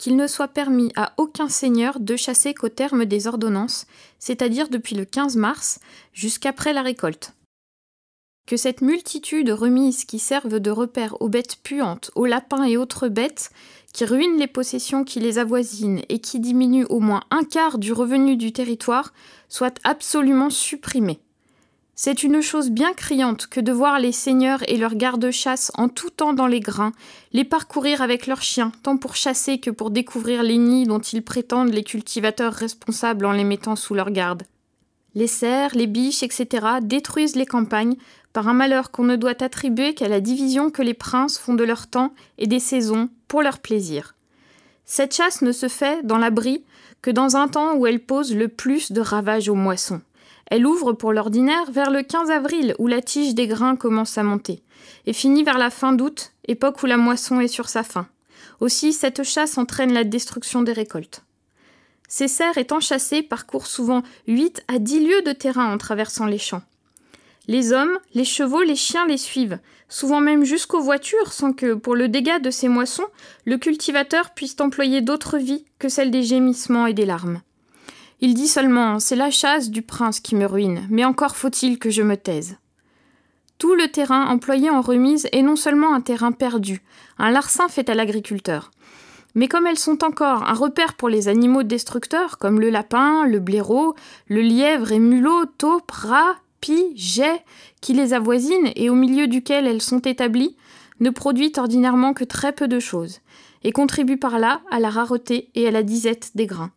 qu'il ne soit permis à aucun seigneur de chasser qu'au terme des ordonnances, c'est-à-dire depuis le 15 mars jusqu'après la récolte. Que cette multitude de remises qui servent de repère aux bêtes puantes, aux lapins et autres bêtes, qui ruinent les possessions qui les avoisinent et qui diminuent au moins un quart du revenu du territoire, soient absolument supprimées. C'est une chose bien criante que de voir les seigneurs et leurs gardes-chasse en tout temps dans les grains, les parcourir avec leurs chiens, tant pour chasser que pour découvrir les nids dont ils prétendent les cultivateurs responsables en les mettant sous leur garde. Les cerfs, les biches, etc. détruisent les campagnes par un malheur qu'on ne doit attribuer qu'à la division que les princes font de leur temps et des saisons pour leur plaisir. Cette chasse ne se fait dans l'abri que dans un temps où elle pose le plus de ravages aux moissons. Elle ouvre pour l'ordinaire vers le 15 avril où la tige des grains commence à monter, et finit vers la fin d'août, époque où la moisson est sur sa fin. Aussi, cette chasse entraîne la destruction des récoltes. Ces cerfs étant chassés parcourent souvent 8 à 10 lieues de terrain en traversant les champs. Les hommes, les chevaux, les chiens les suivent, souvent même jusqu'aux voitures, sans que, pour le dégât de ces moissons, le cultivateur puisse employer d'autres vies que celles des gémissements et des larmes. Il dit seulement C'est la chasse du prince qui me ruine, mais encore faut-il que je me taise. Tout le terrain employé en remise est non seulement un terrain perdu, un larcin fait à l'agriculteur, mais comme elles sont encore un repère pour les animaux destructeurs, comme le lapin, le blaireau, le lièvre et mulot, taupe, rat, pie, jet, qui les avoisinent et au milieu duquel elles sont établies, ne produit ordinairement que très peu de choses, et contribuent par là à la rareté et à la disette des grains.